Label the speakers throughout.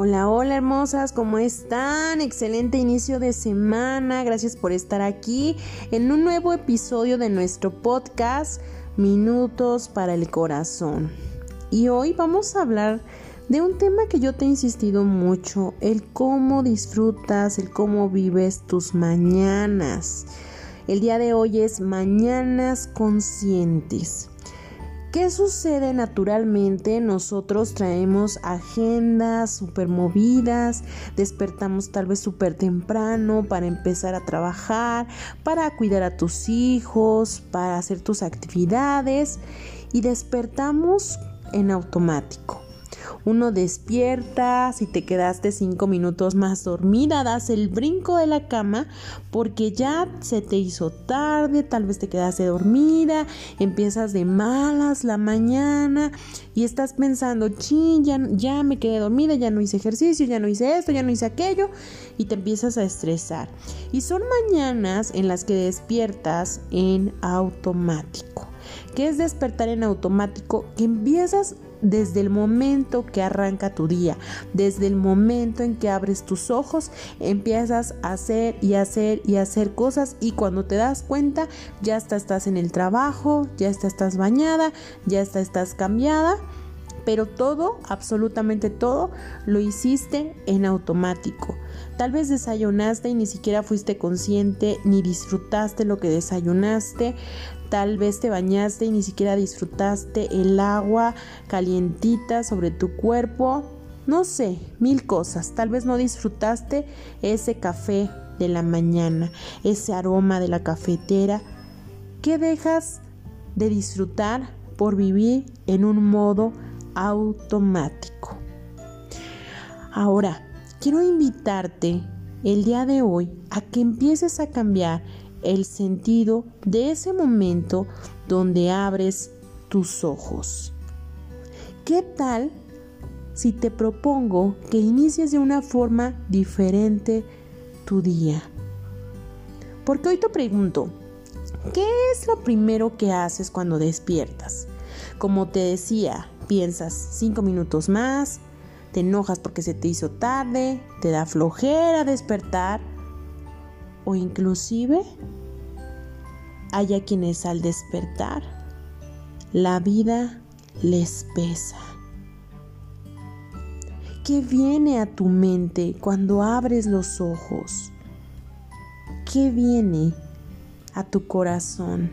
Speaker 1: Hola, hola hermosas, ¿cómo están? Excelente inicio de semana. Gracias por estar aquí en un nuevo episodio de nuestro podcast Minutos para el Corazón. Y hoy vamos a hablar de un tema que yo te he insistido mucho, el cómo disfrutas, el cómo vives tus mañanas. El día de hoy es mañanas conscientes. ¿Qué sucede naturalmente? Nosotros traemos agendas súper movidas, despertamos tal vez súper temprano para empezar a trabajar, para cuidar a tus hijos, para hacer tus actividades y despertamos en automático. Uno despierta, si te quedaste cinco minutos más dormida, das el brinco de la cama porque ya se te hizo tarde, tal vez te quedaste dormida, empiezas de malas la mañana y estás pensando, ching, ya, ya me quedé dormida, ya no hice ejercicio, ya no hice esto, ya no hice aquello y te empiezas a estresar. Y son mañanas en las que despiertas en automático. ¿Qué es despertar en automático? Que empiezas desde el momento que arranca tu día, desde el momento en que abres tus ojos, empiezas a hacer y hacer y hacer cosas y cuando te das cuenta ya estás en el trabajo, ya estás bañada, ya estás cambiada, pero todo, absolutamente todo, lo hiciste en automático. Tal vez desayunaste y ni siquiera fuiste consciente ni disfrutaste lo que desayunaste. Tal vez te bañaste y ni siquiera disfrutaste el agua calientita sobre tu cuerpo. No sé, mil cosas. Tal vez no disfrutaste ese café de la mañana, ese aroma de la cafetera. ¿Qué dejas de disfrutar por vivir en un modo automático? Ahora, quiero invitarte el día de hoy a que empieces a cambiar el sentido de ese momento donde abres tus ojos. ¿Qué tal si te propongo que inicies de una forma diferente tu día? Porque hoy te pregunto, ¿qué es lo primero que haces cuando despiertas? Como te decía, piensas cinco minutos más, te enojas porque se te hizo tarde, te da flojera despertar o inclusive haya quienes al despertar la vida les pesa. ¿Qué viene a tu mente cuando abres los ojos? ¿Qué viene a tu corazón?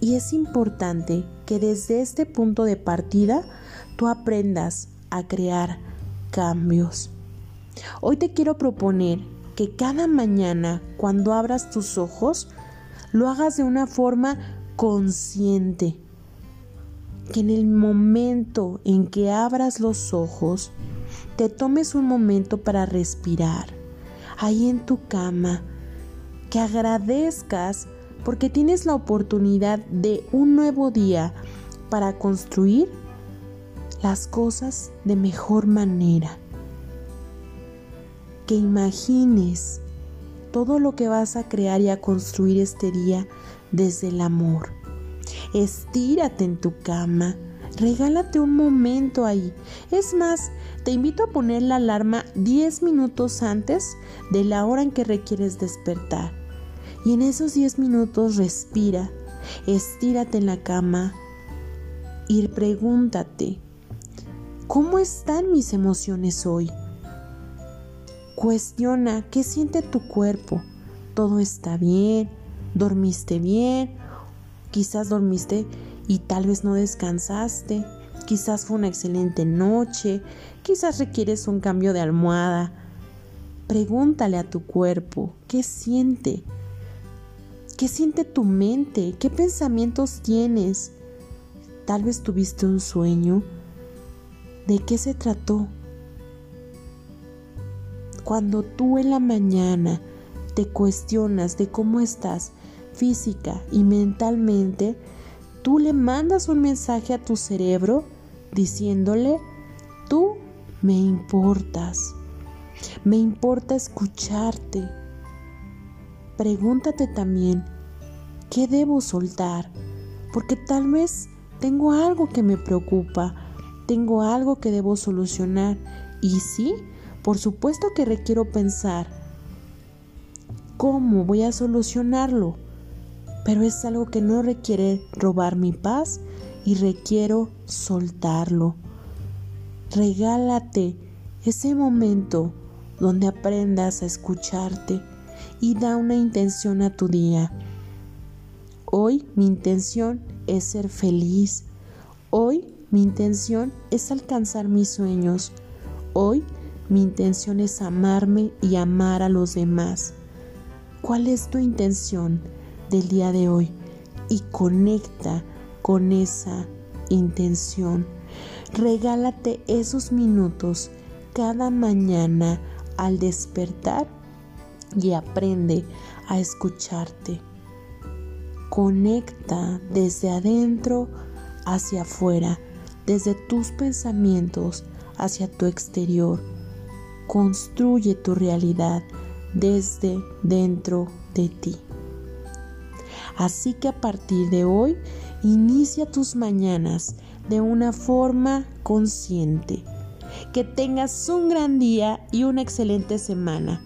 Speaker 1: Y es importante que desde este punto de partida tú aprendas a crear cambios. Hoy te quiero proponer que cada mañana cuando abras tus ojos lo hagas de una forma consciente. Que en el momento en que abras los ojos te tomes un momento para respirar ahí en tu cama, que agradezcas porque tienes la oportunidad de un nuevo día para construir las cosas de mejor manera que imagines todo lo que vas a crear y a construir este día desde el amor. Estírate en tu cama, regálate un momento ahí. Es más, te invito a poner la alarma 10 minutos antes de la hora en que requieres despertar. Y en esos 10 minutos respira, estírate en la cama y pregúntate, ¿cómo están mis emociones hoy? Cuestiona qué siente tu cuerpo. ¿Todo está bien? ¿Dormiste bien? Quizás dormiste y tal vez no descansaste. Quizás fue una excelente noche. Quizás requieres un cambio de almohada. Pregúntale a tu cuerpo qué siente. ¿Qué siente tu mente? ¿Qué pensamientos tienes? Tal vez tuviste un sueño. ¿De qué se trató? Cuando tú en la mañana te cuestionas de cómo estás física y mentalmente, tú le mandas un mensaje a tu cerebro diciéndole, tú me importas, me importa escucharte. Pregúntate también, ¿qué debo soltar? Porque tal vez tengo algo que me preocupa, tengo algo que debo solucionar. Y sí, por supuesto que requiero pensar cómo voy a solucionarlo. Pero es algo que no requiere robar mi paz y requiero soltarlo. Regálate ese momento donde aprendas a escucharte y da una intención a tu día. Hoy mi intención es ser feliz. Hoy mi intención es alcanzar mis sueños. Hoy mi intención es amarme y amar a los demás. ¿Cuál es tu intención del día de hoy? Y conecta con esa intención. Regálate esos minutos cada mañana al despertar y aprende a escucharte. Conecta desde adentro hacia afuera, desde tus pensamientos hacia tu exterior. Construye tu realidad desde dentro de ti. Así que a partir de hoy, inicia tus mañanas de una forma consciente. Que tengas un gran día y una excelente semana.